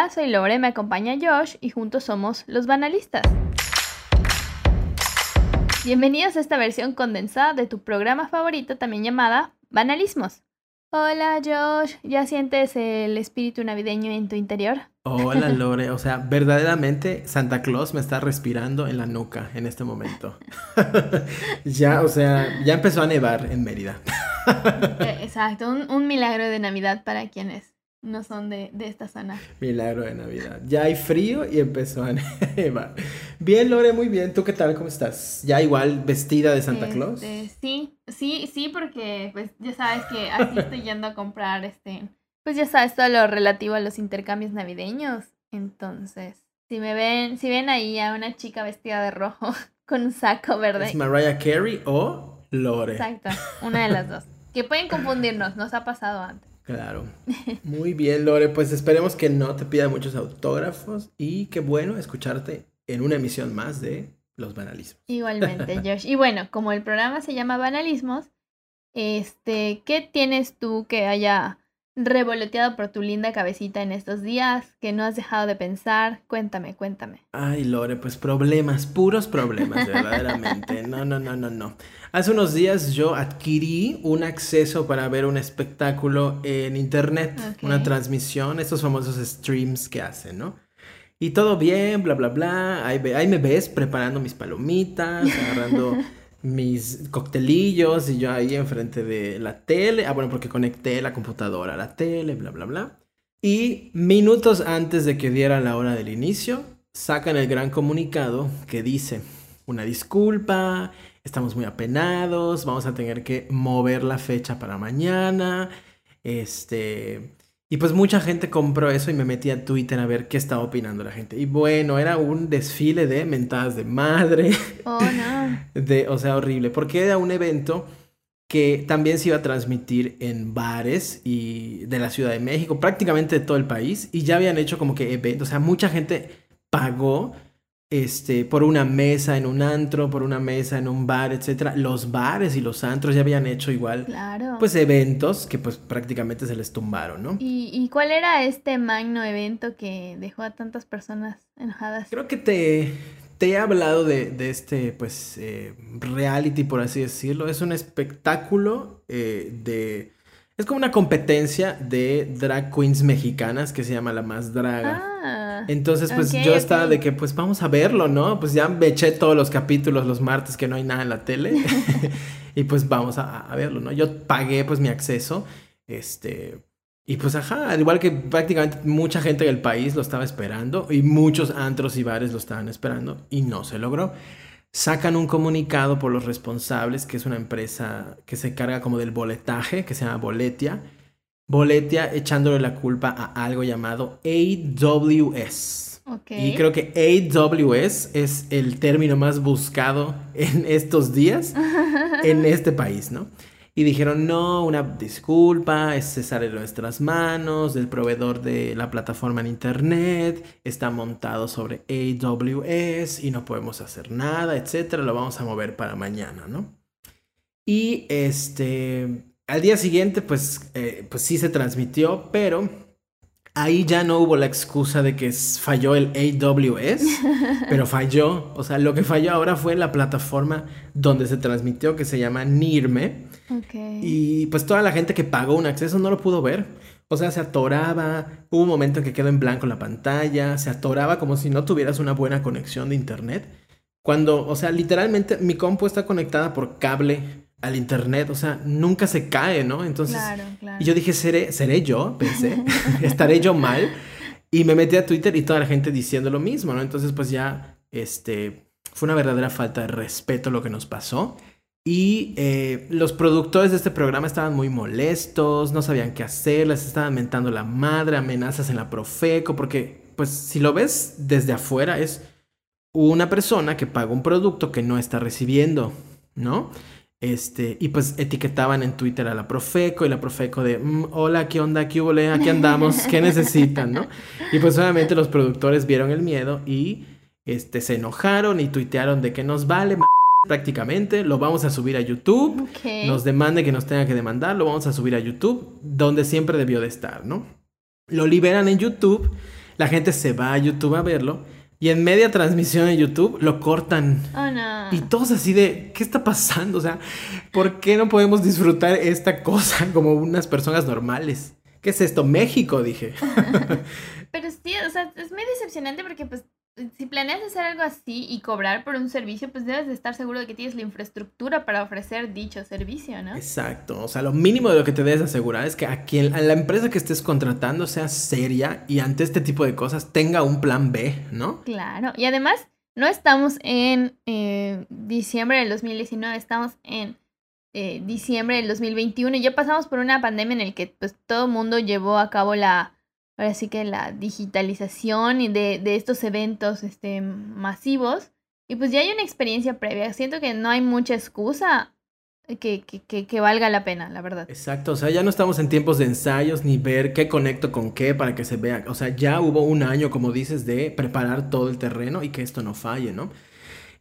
Hola, soy Lore, me acompaña Josh y juntos somos los banalistas. Bienvenidos a esta versión condensada de tu programa favorito, también llamada Banalismos. Hola Josh, ¿ya sientes el espíritu navideño en tu interior? Hola Lore, o sea, verdaderamente Santa Claus me está respirando en la nuca en este momento. ya, o sea, ya empezó a nevar en Mérida. Eh, exacto, un, milagro de Navidad para quienes no son de, esta zona. Milagro de Navidad. Ya hay frío y empezó a nevar. Bien, Lore, muy bien. ¿Tú qué tal? ¿Cómo estás? ¿Ya igual vestida de Santa Claus? Este, sí, sí, sí, porque pues ya sabes que aquí estoy yendo a comprar este, pues ya sabes todo lo relativo a los intercambios navideños. Entonces, si me ven, si ven ahí a una chica vestida de rojo con un saco verde. ¿Es Mariah Carey o Lore? Exacto, una de las dos. Que pueden confundirnos, nos ha pasado antes. Claro. Muy bien, Lore. Pues esperemos que no te pida muchos autógrafos y qué bueno escucharte en una emisión más de Los Banalismos. Igualmente, Josh. Y bueno, como el programa se llama Banalismos, este, ¿qué tienes tú que haya revoloteado por tu linda cabecita en estos días que no has dejado de pensar? Cuéntame, cuéntame. Ay, Lore, pues problemas, puros problemas, verdaderamente. No, no, no, no, no. Hace unos días yo adquirí un acceso para ver un espectáculo en internet, una transmisión, estos famosos streams que hacen, ¿no? Y todo bien, bla, bla, bla. Ahí, ahí me ves preparando mis palomitas, agarrando mis coctelillos y yo ahí enfrente de la tele. Ah, bueno, porque conecté la computadora a la tele, bla, bla, bla. Y minutos antes de que diera la hora del inicio, sacan el gran comunicado que dice, una disculpa, estamos muy apenados, vamos a tener que mover la fecha para mañana. Este, y pues mucha gente compró eso y me metí a Twitter a ver qué estaba opinando la gente. Y bueno, era un desfile de mentadas de madre. Oh, no. De, o sea, horrible, porque era un evento que también se iba a transmitir en bares y de la Ciudad de México, prácticamente de todo el país, y ya habían hecho como que eventos, o sea, mucha gente pagó este, por una mesa en un antro, por una mesa en un bar, etcétera. Los bares y los antros ya habían hecho igual, pues eventos que pues prácticamente se les tumbaron, ¿no? ¿Y, cuál era este magno evento que dejó a tantas personas enojadas? Creo que te, te he hablado de, este, pues, eh, reality, por así decirlo. Es un espectáculo eh, de es como una competencia de drag queens mexicanas que se llama La Más Draga. Ah, Entonces, pues yo estaba de que, pues vamos a verlo, ¿no? Pues ya me eché todos los capítulos los martes que no hay nada en la tele. y pues vamos a, verlo, ¿no? Yo pagué pues mi acceso. Este. Y pues ajá, al igual que prácticamente mucha gente del país lo estaba esperando y muchos antros y bares lo estaban esperando y no se logró sacan un comunicado por los responsables, que es una empresa que se carga como del boletaje, que se llama Boletia. Boletia echándole la culpa a algo llamado AWS. Y creo que AWS es el término más buscado en estos días en este país, ¿no? y dijeron, no, una disculpa, se sale de nuestras manos, el proveedor de la plataforma en Internet está montado sobre AWS y no podemos hacer nada, etcétera, lo vamos a mover para mañana, ¿no? Y este, al día siguiente, pues, eh, pues sí se transmitió, pero ahí ya no hubo la excusa de que falló el AWS, pero falló, o sea, lo que falló ahora fue la plataforma donde se transmitió, que se llama Nirme y pues toda la gente que pagó un acceso no lo pudo ver. O sea, se atoraba, hubo un momento en que quedó en blanco la pantalla, se atoraba como si no tuvieras una buena conexión de internet. Cuando, o sea, literalmente mi compu está conectada por cable al internet, o sea, nunca se cae, ¿no? Entonces, y yo dije, ¿seré, seré yo? Pensé, estaré yo mal. Y me metí a Twitter y toda la gente diciendo lo mismo, ¿no? Entonces, pues ya, este, fue una verdadera falta de respeto lo que nos pasó. Y eh, los productores de este programa estaban muy molestos, no sabían qué hacer, les estaban mentando la madre, amenazas en la Profeco, porque pues si lo ves desde afuera es una persona que paga un producto que no está recibiendo, ¿no? Este, y pues etiquetaban en Twitter a la Profeco y la Profeco de, mm, hola, ¿qué onda? ¿Qué hubo? Aquí andamos, ¿qué necesitan? ¿no? Y pues obviamente los productores vieron el miedo y este, se enojaron y tuitearon de que nos vale prácticamente, lo vamos a subir a YouTube, nos demande que nos tenga que demandar, lo vamos a subir a YouTube, donde siempre debió de estar, ¿no? Lo liberan en YouTube, la gente se va a YouTube a verlo y en media transmisión en YouTube lo cortan. Oh, no. Y todos así de, ¿qué está pasando? O sea, ¿por qué no podemos disfrutar esta cosa como unas personas normales? ¿Qué es esto? México, dije. Pero sí, o sea, es muy decepcionante porque pues si planeas hacer algo así y cobrar por un servicio, pues debes de estar seguro de que tienes la infraestructura para ofrecer dicho servicio, ¿no? Exacto. O sea, lo mínimo de lo que te debes asegurar es que a, quien, a la empresa que estés contratando sea seria y ante este tipo de cosas tenga un plan B, ¿no? Claro. Y además, no estamos en eh, diciembre del 2019, estamos en eh, diciembre del 2021 y ya pasamos por una pandemia en el que pues todo el mundo llevó a cabo la ahora sí que la digitalización y de, de estos eventos este, masivos. Y pues ya hay una experiencia previa. Siento que no hay mucha excusa que, que, que, valga la pena, la verdad. Exacto, o sea, ya no estamos en tiempos de ensayos ni ver qué conecto con qué para que se vea. O sea, ya hubo un año, como dices, de preparar todo el terreno y que esto no falle, ¿no?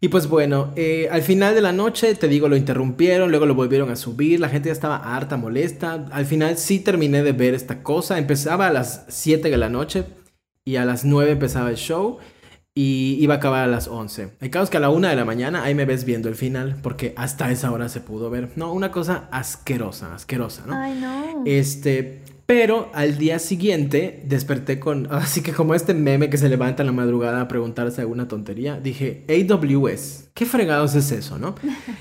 Y pues bueno, eh, al final de la noche, te digo, lo interrumpieron, luego lo volvieron a subir, la gente ya estaba harta, molesta. Al final sí terminé de ver esta cosa, empezaba a las 7 de la noche y a las 9 empezaba el show y iba a acabar a las 11. El caso es que a la 1 de la mañana ahí me ves viendo el final porque hasta esa hora se pudo ver. No, una cosa asquerosa, asquerosa, ¿no? Ay, no. Este, pero al día siguiente desperté con, así que como este meme que se levanta en la madrugada a preguntarse alguna tontería, dije, AWS, ¿qué fregados es eso, no?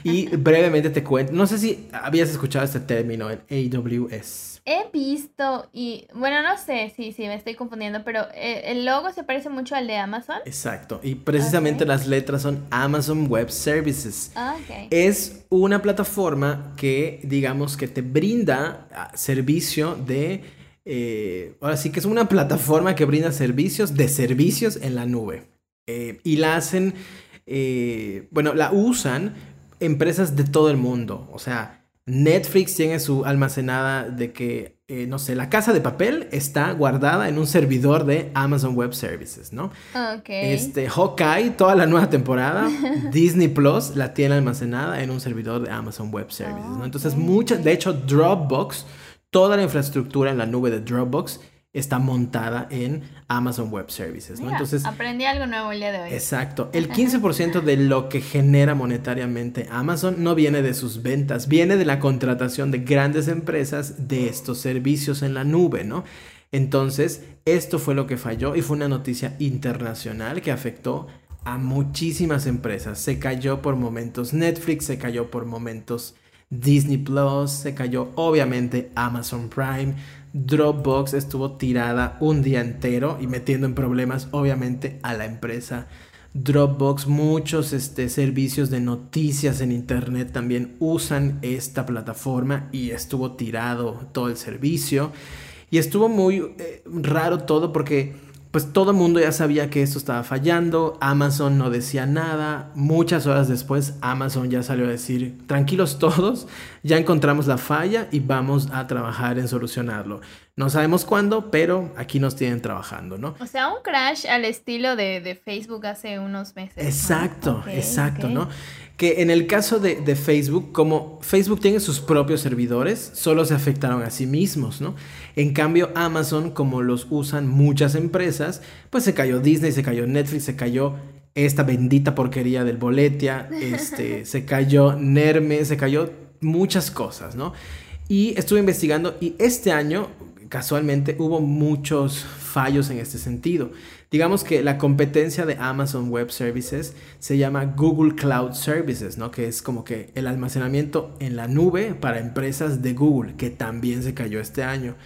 Y brevemente te cuento, no sé si habías escuchado este término, el AWS. He visto y, bueno, no sé si sí, me estoy confundiendo, pero eh, el logo se parece mucho al de Amazon. Exacto, y precisamente las letras son Amazon Web Services. Ah, okay. Es una plataforma que, digamos, que te brinda ah, servicio de... Eh, ahora sí que es una plataforma que brinda servicios de servicios en la nube. Eh, y la hacen, bueno, la usan empresas de todo el mundo. O sea, Netflix tiene su almacenada de que, eh, no sé, la casa de papel está guardada en un servidor de Amazon Web Services, ¿no? Ok. Este, Hawkeye, toda la nueva temporada, Disney Plus la tiene almacenada en un servidor de Amazon Web Services, ¿no? Entonces, muchas, de hecho, Dropbox, toda la infraestructura en la nube de Dropbox está montada en Amazon Web Services, ¿no? Entonces, aprendí algo nuevo el día de hoy. Exacto. El 15% de lo que genera monetariamente Amazon no viene de sus ventas, viene de la contratación de grandes empresas de estos servicios en la nube, ¿no? Entonces, esto fue lo que falló y fue una noticia internacional que afectó a muchísimas empresas. Se cayó por momentos Netflix, se cayó por momentos Disney Plus, se cayó obviamente Amazon Prime, Dropbox estuvo tirada un día entero y metiendo en problemas obviamente a la empresa. Dropbox, muchos este, servicios de noticias en internet también usan esta plataforma y estuvo tirado todo el servicio. Y estuvo muy eh, raro todo porque pues todo el mundo ya sabía que esto estaba fallando, Amazon no decía nada, muchas horas después Amazon ya salió a decir, tranquilos todos, ya encontramos la falla y vamos a trabajar en solucionarlo. No sabemos cuándo, pero aquí nos tienen trabajando, ¿no? O sea, un crash al estilo de, Facebook hace unos meses. Exacto, exacto, ¿no? Que en el caso de, de, Facebook, como Facebook tiene sus propios servidores, solo se afectaron a sí mismos, ¿no? En cambio, Amazon, como los usan muchas empresas, pues se cayó Disney, se cayó Netflix, se cayó esta bendita porquería del Boletia, este, se cayó Nerme, se cayó muchas cosas, ¿no? Y estuve investigando y este año, casualmente, hubo muchos fallos en este sentido. Digamos que la competencia de Amazon Web Services se llama Google Cloud Services, ¿no? Que es como que el almacenamiento en la nube para empresas de Google, que también se cayó este año.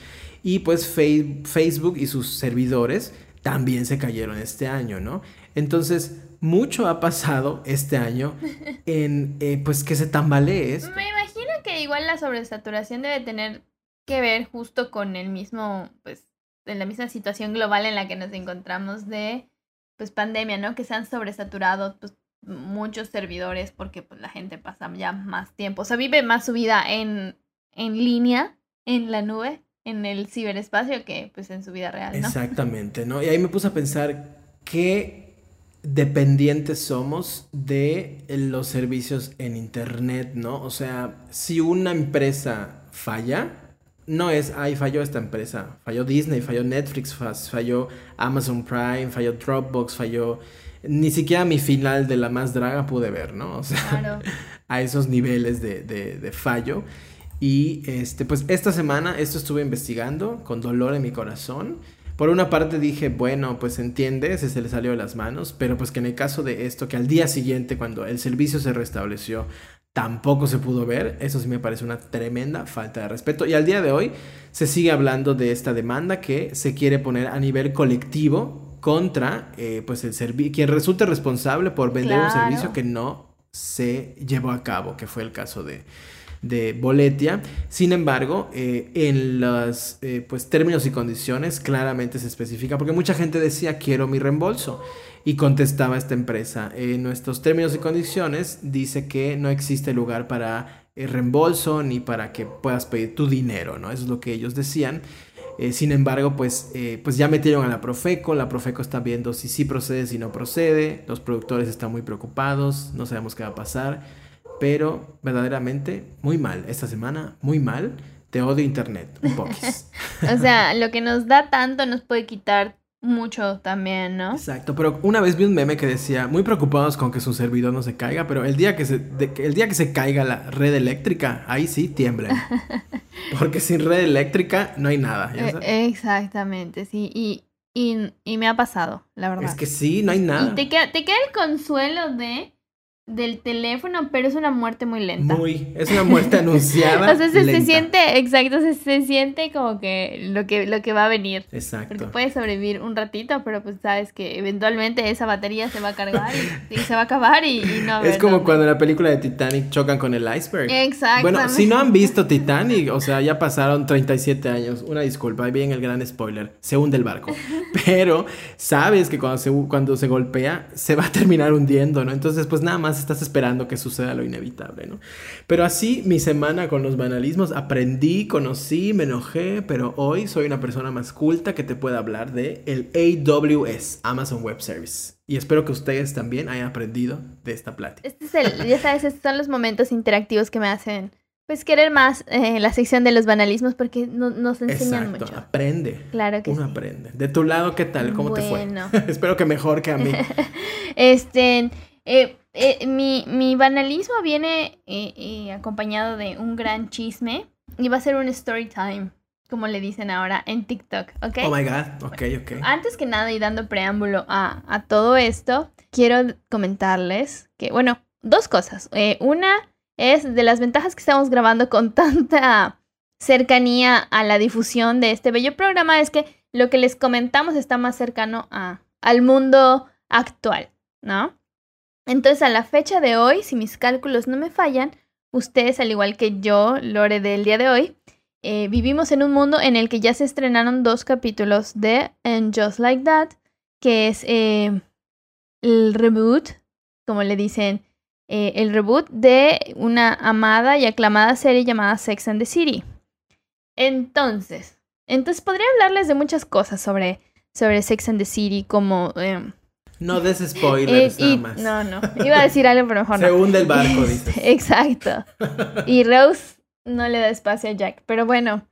Y pues Facebook y sus servidores también se cayeron este año, ¿no? Entonces, mucho ha pasado este año en, eh, pues, que se tambalee Me imagino que igual la sobresaturación debe tener que ver justo con el mismo, pues, en la misma situación global en la que nos encontramos de pues pandemia, ¿no? Que se han sobresaturado pues, muchos servidores porque pues, la gente pasa ya más tiempo, o sea, vive más su vida en, en línea, en la nube, en el ciberespacio que pues en su vida real. Exactamente, ¿no? Y ahí me puse a pensar qué dependientes somos de los servicios en internet, ¿no? O sea, si una empresa falla, no es, ay, falló esta empresa, falló Disney, falló Netflix, falló Amazon Prime, falló Dropbox, falló... Ni siquiera mi final de la más draga pude ver, ¿no? O sea, a esos niveles de, de, de fallo. Y este, pues esta semana esto estuve investigando con dolor en mi corazón. Por una parte dije, bueno, pues entiende, se le salió de las manos, pero pues que en el caso de esto, que al día siguiente, cuando el servicio se restableció, tampoco se pudo ver. Eso sí me parece una tremenda falta de respeto. Y al día de hoy se sigue hablando de esta demanda que se quiere poner a nivel colectivo contra eh, pues el servicio, quien resulte responsable por vender un servicio que no se llevó a cabo, que fue el caso de, de Boletia. Sin embargo, eh, en los eh, pues, términos y condiciones claramente se especifica, porque mucha gente decía quiero mi reembolso. Y contestaba esta empresa, en nuestros términos y condiciones dice que no existe lugar para el reembolso ni para que puedas pedir tu dinero, ¿no? Eso es lo que ellos decían. Eh, sin embargo, pues, eh, pues ya metieron a la Profeco, la Profeco está viendo si sí procede, si no procede, los productores están muy preocupados, no sabemos qué va a pasar, pero verdaderamente muy mal, esta semana muy mal, te odio Internet, un poquis. o sea, lo que nos da tanto nos puede quitar mucho también, ¿no? Exacto, pero una vez vi un meme que decía, muy preocupados con que su servidor no se caiga, pero el día que se, el día que se caiga la red eléctrica, ahí sí tiemblen. Porque sin red eléctrica no hay nada. E, exactamente, sí, y, y, y, me ha pasado, la verdad. Es que sí, no hay nada. Y te queda, te queda el consuelo de del teléfono, pero es una muerte muy lenta. Muy, es una muerte anunciada. o sea, se, siente, exacto, se, siente como que lo, que lo que va a venir. Exacto. Porque puedes sobrevivir un ratito, pero pues sabes que eventualmente esa batería se va a cargar y, se va a acabar y, no. Es como cuando en la película de Titanic chocan con el iceberg. Exacto. Bueno, si no han visto Titanic, o sea, ya pasaron 37 años, una disculpa, ahí viene el gran spoiler, se hunde el barco. Pero sabes que cuando se, cuando se golpea, se va a terminar hundiendo, ¿no? Entonces, pues nada más estás esperando que suceda lo inevitable, ¿no? Pero así mi semana con los banalismos, aprendí, conocí, me enojé, pero hoy soy una persona más culta que te pueda hablar de el AWS, Amazon Web Service. Y espero que ustedes también hayan aprendido de esta plática. Este es el, ya sabes, estos son los momentos interactivos que me hacen pues querer más eh, la sección de los banalismos porque nos enseñan Exacto, mucho. aprende. Claro que Uno aprende. De tu lado, ¿qué tal? ¿Cómo te fue? Espero que mejor que a mí. este, eh, eh, mi, mi, banalismo viene eh, acompañado de un gran chisme y va a ser un story time, como le dicen ahora en TikTok, ¿ok? Oh my god, ok, ok. Antes que nada y dando preámbulo a, a todo esto, quiero comentarles que, bueno, dos cosas. una es de las ventajas que estamos grabando con tanta cercanía a la difusión de este bello programa es que lo que les comentamos está más cercano a, al mundo actual, ¿no? Entonces, a la fecha de hoy, si mis cálculos no me fallan, ustedes, al igual que yo, Lore del día de hoy, eh, vivimos en un mundo en el que ya se estrenaron dos capítulos de And Just Like That, que es eh, el reboot, como le dicen, eh, el reboot de una amada y aclamada serie llamada Sex and the City. Entonces, entonces podría hablarles de muchas cosas sobre, sobre Sex and the City, como em, no des spoilers, nada más. No, no. Iba a decir algo, pero mejor no. Se hunde el barco, dices. Exacto. Y Rose no le da espacio a Jack. Pero bueno,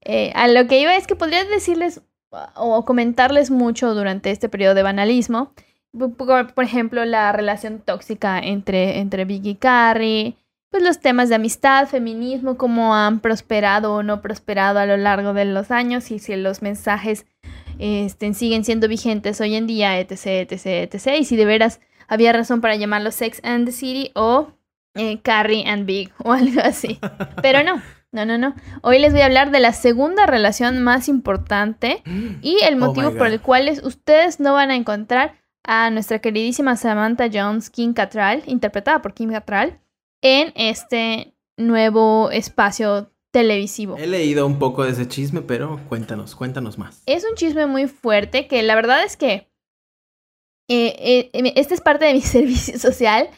eh, a lo que iba es que podría decirles o comentarles mucho durante este periodo de banalismo. Por, ejemplo, la relación tóxica entre, entre Big y Carrie. Pues los temas de amistad, feminismo, cómo han prosperado o no prosperado a lo largo de los años y si los mensajes este, siguen siendo vigentes hoy en día, etc, etc, etc. Y si de veras había razón para llamarlo Sex and the City o eh, Carrie and Big o algo así. Pero no, no, no, no. Hoy les voy a hablar de la segunda relación más importante y el oh motivo por el cual ustedes no van a encontrar a nuestra queridísima Samantha Jones, Kim Cattrall, interpretada por Kim Cattrall, en este nuevo espacio televisivo. He leído un poco de ese chisme, pero cuéntanos, cuéntanos más. Es un chisme muy fuerte que la verdad es que eh, eh, este es parte de mi servicio social,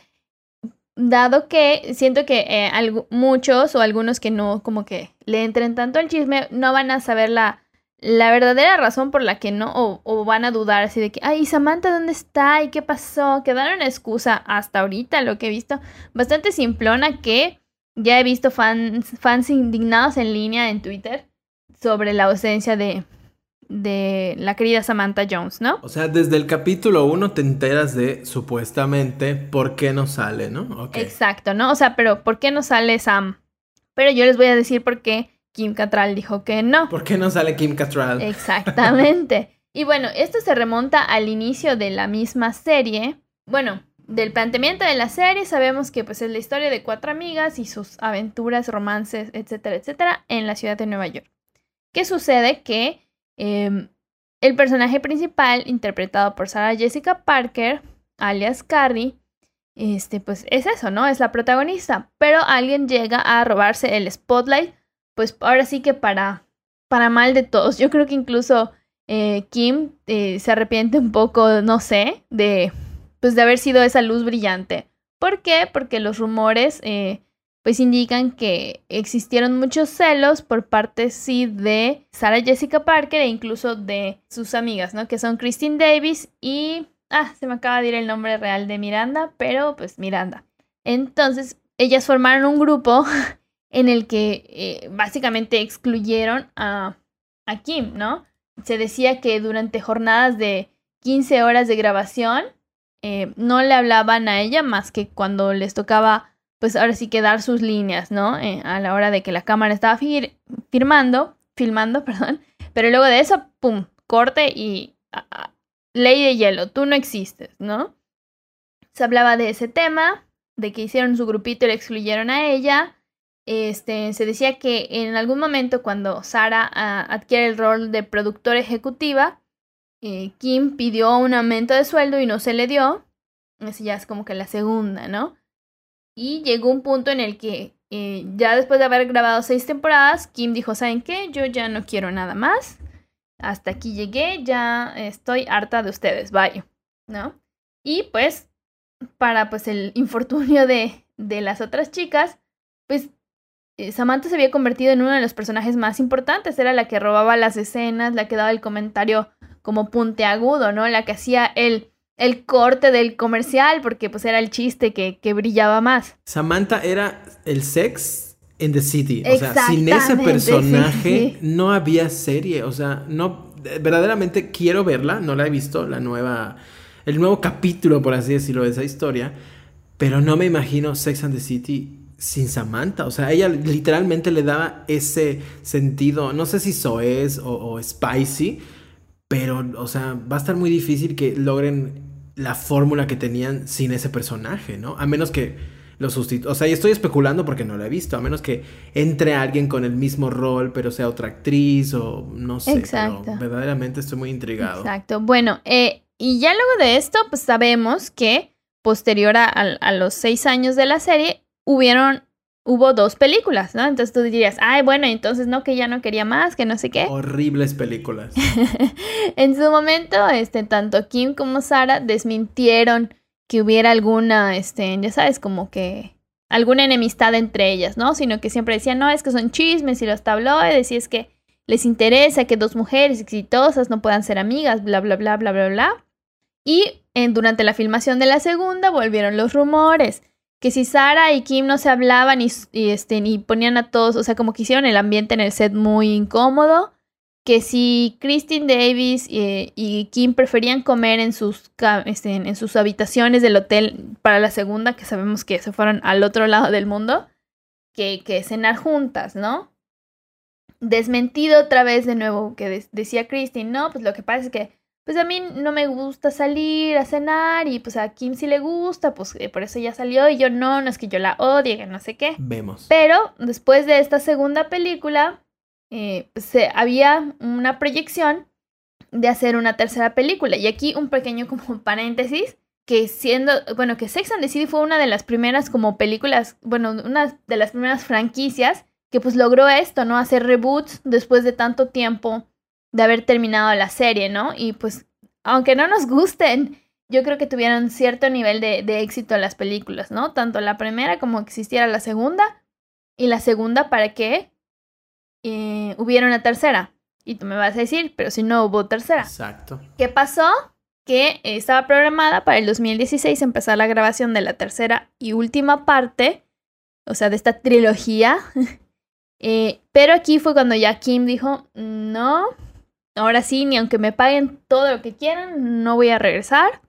dado que siento que eh, muchos o algunos que no como que le entren tanto al chisme no van a saber la, la verdadera razón por la que no, o, o, van a dudar así de que, ay, Samantha, ¿dónde está? ¿Y qué pasó? Que dan una excusa hasta ahorita, lo que he visto, bastante simplona que ya he visto fans, fans indignados en línea en Twitter sobre la ausencia de, de la querida Samantha Jones, ¿no? O sea, desde el capítulo 1 te enteras de supuestamente por qué no sale, ¿no? Exacto, ¿no? O sea, pero ¿por qué no sale Sam? Pero yo les voy a decir por qué Kim Cattrall dijo que no. ¿Por qué no sale Kim Cattrall? Exactamente. y bueno, esto se remonta al inicio de la misma serie. Bueno, del planteamiento de la serie sabemos que pues es la historia de cuatro amigas y sus aventuras, romances, etcétera, etcétera, en la ciudad de Nueva York. ¿Qué sucede? Que Em, el personaje principal, interpretado por Sarah Jessica Parker, alias Carrie, este, pues es eso, ¿no? Es la protagonista. Pero alguien llega a robarse el spotlight, pues ahora sí que para, para mal de todos. Yo creo que incluso eh, Kim eh, se arrepiente un poco, no sé, de, pues de haber sido esa luz brillante. ¿Por qué? Porque los rumores eh, pues indican que existieron muchos celos por parte sí de Sarah Jessica Parker e incluso de sus amigas, ¿no? Que son Christine Davis y... Ah, se me acaba de ir el nombre real de Miranda, pero pues Miranda. Entonces, ellas formaron un grupo en el que eh, básicamente excluyeron a, a Kim, ¿no? Se decía que durante jornadas de 15 horas de grabación eh, no le hablaban a ella más que cuando les tocaba pues ahora sí que dar sus líneas, ¿no? Eh, a la hora de que la cámara estaba firmando, filmando, perdón, pero luego de eso, ¡pum!, corte y ley de hielo, tú no existes, ¿no? Se hablaba de ese tema, de que hicieron su grupito y le excluyeron a ella. Este, se decía que en algún momento cuando Sara ah, adquiere el rol de productora ejecutiva, eh, Kim pidió un aumento de sueldo y no se le dio. Esa ya es como que la segunda, ¿no? Y llegó un punto en el que eh, ya después de haber grabado seis temporadas, Kim dijo, ¿saben qué? Yo ya no quiero nada más. Hasta aquí llegué, ya estoy harta de ustedes, vaya, ¿no? Y pues, para pues el infortunio de, de las otras chicas, pues eh, Samantha se había convertido en uno de los personajes más importantes. Era la que robaba las escenas, la que daba el comentario como punteagudo, ¿no? La que hacía el el corte del comercial, porque pues era el chiste que, que brillaba más. Samantha era el sex in the city. O sea, sin ese personaje no había serie. O sea, no. Verdaderamente quiero verla. No la he visto, la nueva. El nuevo capítulo, por así decirlo, de esa historia. Pero no me imagino Sex and the City sin Samantha. O sea, ella literalmente le daba ese sentido. No sé si soez o, o spicy pero, o sea, va a estar muy difícil que logren la fórmula que tenían sin ese personaje, ¿no? A menos que lo sustituya. O sea, y estoy especulando porque no lo he visto. A menos que entre alguien con el mismo rol, pero sea otra actriz o no sé. Exacto. verdaderamente estoy muy intrigado. Exacto. Bueno, eh, y ya luego de esto, pues sabemos que posterior a los seis años de la serie, hubieron hubo dos películas, ¿no? Entonces tú dirías, ay, bueno, entonces no, que ya no quería más, que no sé qué. Horribles películas. en su momento, este, tanto Kim como Sara desmintieron que hubiera alguna, este, ya sabes, como que alguna enemistad entre ellas, ¿no? Sino que siempre decían, no, es que son chismes y los tabloides y es que les interesa que dos mujeres exitosas no puedan ser amigas, bla, bla, bla, bla, bla, bla. Y en, durante la filmación de la segunda volvieron los rumores que si Sara y Kim no se hablaban y, este, ni ponían a todos, o sea, como que hicieron el ambiente en el set muy incómodo, que si Christine Davis y, Kim preferían comer en sus, este, en sus habitaciones del hotel para la segunda, que sabemos que se fueron al otro lado del mundo, que, que cenar juntas, ¿no? Desmentido otra vez de nuevo, que decía Christine, no, pues lo que pasa es que pues a mí no me gusta salir a cenar y pues a Kim sí le gusta, pues eh, por eso ya salió y yo no, no es que yo la odie, que no sé qué. Vemos. Pero después de esta segunda película, eh, pues había una proyección de hacer una tercera película. Y aquí un pequeño como paréntesis, que siendo, bueno, que Sex and the City fue una de las primeras como películas, bueno, una de las primeras franquicias que pues logró esto, ¿no? Hacer reboots después de tanto tiempo de haber terminado la serie, ¿no? Y pues, aunque no nos gusten, yo creo que tuvieron cierto nivel de, éxito las películas, ¿no? Tanto la primera como existiera la segunda, y la segunda para que eh, hubiera una tercera. Y tú me vas a decir, pero si no hubo tercera. Exacto. ¿Qué pasó? Que estaba programada para el 2016 empezar la grabación de la tercera y última parte, o sea, de esta trilogía. Eh, pero aquí fue cuando ya Kim dijo, no, ahora sí, ni aunque me paguen todo lo que quieran, no voy a regresar.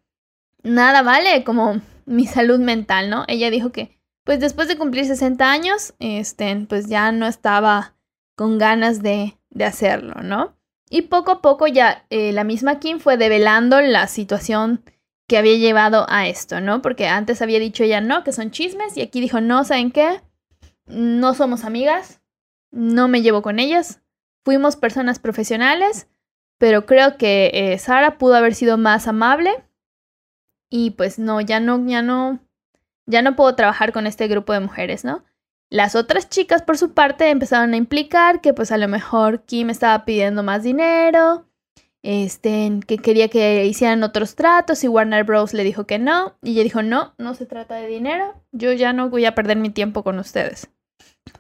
Nada vale como mi salud mental, ¿no? Ella dijo que, pues después de cumplir 60 años, este, pues ya no estaba con ganas de, de hacerlo, ¿no? Y poco a poco ya eh, la misma Kim fue develando la situación que había llevado a esto, ¿no? Porque antes había dicho ella no, que son chismes, y aquí dijo, no, ¿saben qué? No somos amigas, no me llevo con ellas, fuimos personas profesionales, pero creo que eh, Sara pudo haber sido más amable y pues no, ya no, ya no, ya no puedo trabajar con este grupo de mujeres, ¿no? Las otras chicas, por su parte, empezaron a implicar que pues a lo mejor Kim estaba pidiendo más dinero, este, que quería que hicieran otros tratos y Warner Bros. le dijo que no. Y ella dijo, no, no se trata de dinero, yo ya no voy a perder mi tiempo con ustedes.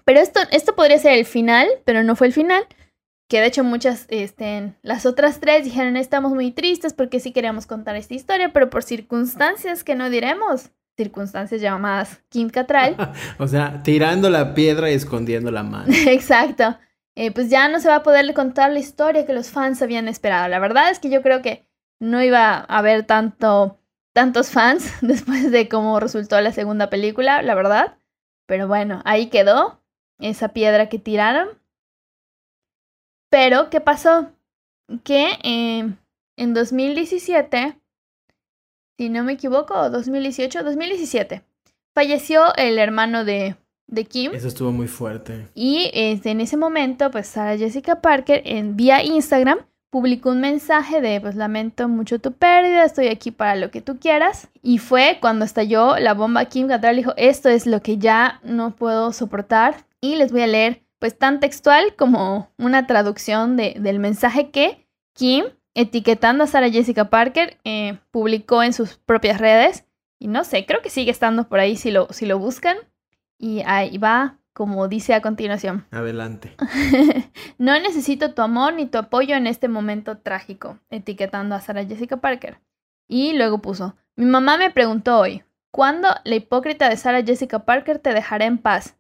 Pero esto, esto podría ser el final, pero no fue el final. Que de hecho muchas, este, las otras tres dijeron, estamos muy tristes porque sí queríamos contar esta historia, pero por circunstancias que no diremos, circunstancias llamadas Kim Catral. o sea, tirando la piedra y escondiendo la mano. Exacto. Eh, pues ya no se va a poder contar la historia que los fans habían esperado. La verdad es que yo creo que no iba a haber tanto, tantos fans después de cómo resultó la segunda película, la verdad. Pero bueno, ahí quedó esa piedra que tiraron. Pero, ¿qué pasó? Que eh, en 2017 si no me equivoco, 2018, 2017. Falleció el hermano de, de Kim. Eso estuvo muy fuerte. Y este, en ese momento, pues Sarah Jessica Parker en vía Instagram publicó un mensaje de pues lamento mucho tu pérdida, estoy aquí para lo que tú quieras. Y fue cuando estalló la bomba Kim Cattrall dijo, esto es lo que ya no puedo soportar. Y les voy a leer pues tan textual como una traducción de, del mensaje que Kim etiquetando a Sarah Jessica Parker, eh, publicó en sus propias redes. Y no sé, creo que sigue estando por ahí si lo, si lo buscan. Y ahí va, como dice a continuación. Adelante. no necesito tu amor ni tu apoyo en este momento trágico, etiquetando a Sarah Jessica Parker. Y luego puso, mi mamá me preguntó hoy, ¿cuándo la hipócrita de Sarah Jessica Parker te dejará en paz?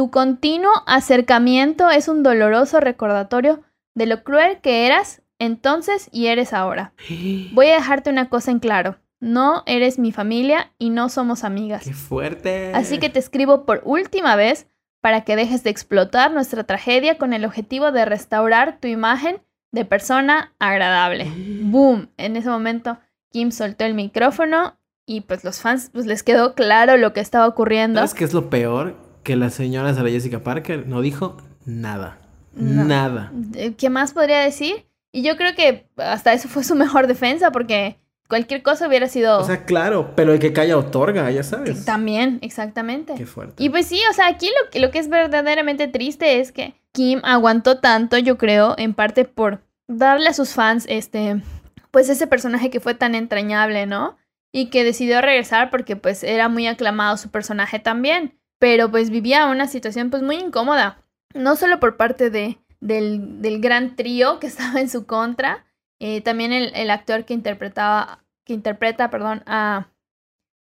Tu continuo acercamiento es un doloroso recordatorio de lo cruel que eras entonces y eres ahora. Voy a dejarte una cosa en claro. No eres mi familia y no somos amigas. ¡Qué fuerte! Así que te escribo por última vez para que dejes de explotar nuestra tragedia con el objetivo de restaurar tu imagen de persona agradable. ¡Boom! En ese momento Kim soltó el micrófono y pues los fans pues les quedó claro lo que estaba ocurriendo. ¿Sabes qué es lo peor? Que la señora Sarah Jessica Parker no dijo nada. Nada. Eh, ¿Qué más podría decir? Y yo creo que hasta eso fue su mejor defensa porque cualquier cosa hubiera sido... O sea, claro, pero el que calla otorga, ya sabes. También, exactamente. Qué fuerte. Y pues sí, o sea, aquí lo, que, lo que es verdaderamente triste es que Kim aguantó tanto, yo creo, en parte por darle a sus fans este, pues ese personaje que fue tan entrañable, ¿no? Y que decidió regresar porque pues era muy aclamado su personaje también. Pero pues vivía una situación pues muy incómoda. No solo por parte de, del, del gran trío que estaba en su contra. Eh, también el, el, actor que interpretaba, que interpreta, perdón, a,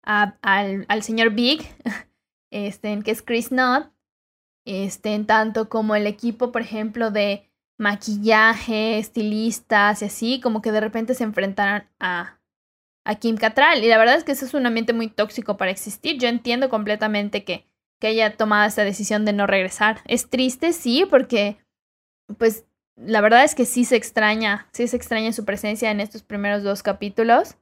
a al, al, señor Big, este, que es Chris Nutt, este, en tanto como el equipo, por ejemplo, de maquillaje, estilistas y así, como que de repente se enfrentaron a, a Kim Cattrall. Y la verdad es que eso es un ambiente muy tóxico para existir. Yo entiendo completamente que, que haya tomado esta decisión de no regresar. Es triste, sí, porque pues la verdad es que sí se extraña, sí se extraña su presencia en estos primeros dos capítulos.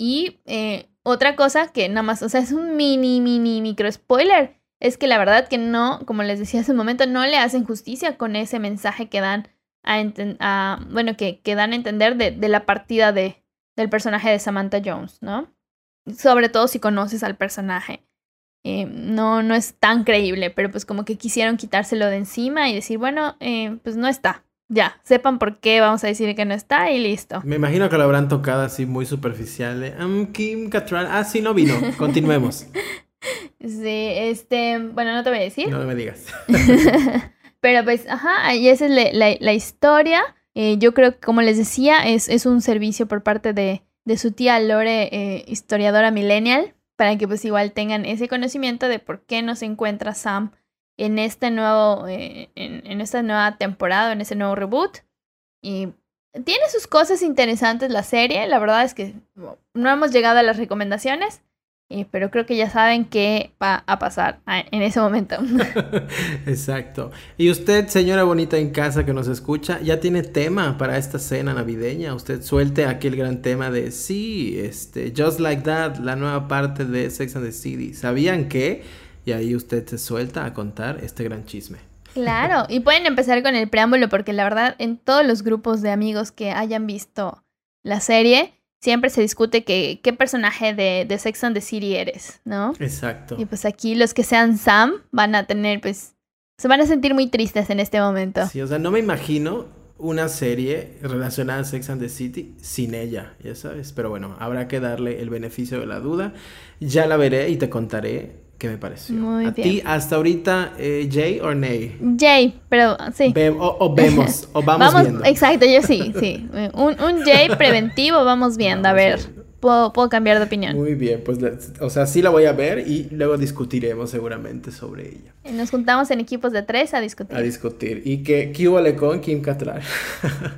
Y eh, otra cosa que nada más, o sea, es un mini, mini, micro spoiler, es que la verdad que no, como les decía hace un momento, no le hacen justicia con ese mensaje que dan a, a bueno, que, que, dan a entender de, de la partida de, del personaje de Samantha Jones, ¿no? Sobre todo si conoces al personaje. Eh, no, no es tan creíble, pero pues como que quisieron quitárselo de encima y decir, bueno, eh, pues no está. Ya, sepan por qué vamos a decir que no está y listo. Me imagino que lo habrán tocado así muy superficial. De, Kim Cattrall, ah, sí, no vino. Continuemos. sí, este, bueno, no te voy a decir. No me digas. pero pues, ajá, y esa es la, la, historia. Eh, yo creo que, como les decía, es, es un servicio por parte de, de su tía Lore, historiadora millennial para que pues igual tengan ese conocimiento de por qué no se encuentra Sam en este nuevo, eh, en, en, esta nueva temporada, en ese nuevo reboot. Y tiene sus cosas interesantes la serie, la verdad es que no hemos llegado a las recomendaciones, eh, pero creo que ya saben qué va a pasar en ese momento. Exacto. Y usted, señora bonita en casa que nos escucha, ya tiene tema para esta cena navideña. Usted suelte aquel gran tema de sí, este, Just Like That, la nueva parte de Sex and the City. ¿Sabían qué? Y ahí usted se suelta a contar este gran chisme. Claro, y pueden empezar con el preámbulo porque la verdad en todos los grupos de amigos que hayan visto la serie, siempre se discute que, qué personaje de, de Sex and the City eres, ¿no? Exacto. Y pues aquí los que sean Sam van a tener, pues, se van a sentir muy tristes en este momento. Sí, o sea, no me imagino una serie relacionada a Sex and the City sin ella, ya sabes. Pero bueno, habrá que darle el beneficio de la duda. Ya la veré y te contaré qué me pareció. Muy ¿A ti hasta ahorita, eh, Jay o Nay? Jay, pero sí. Ve- o, o vemos, o vamos, viendo. Exacto, yo sí, sí. Un, un Jay preventivo, vamos viendo. a Vamos ver, viendo. puedo, puedo cambiar de opinión. Muy bien, pues, o sea, sí la voy a ver y luego discutiremos seguramente sobre ella. Nos juntamos en equipos de tres a discutir. A discutir. Y que, ¿qué con Kim Cattrall?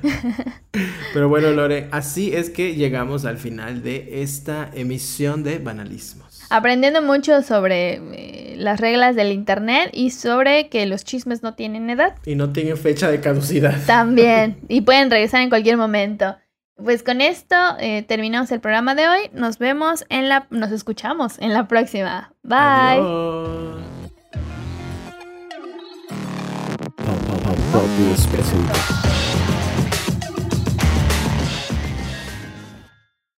Pero bueno, Lore, así es que llegamos al final de esta emisión de Banalismos. Aprendiendo mucho sobre eh, las reglas del internet y sobre que los chismes no tienen edad. Y no tienen fecha de caducidad. También. y pueden regresar en cualquier momento. Pues con esto eh, terminamos el programa de hoy. Nos vemos en la. Nos escuchamos en la próxima. Bye. Adiós. Pop, pop, pop, pop, presenta.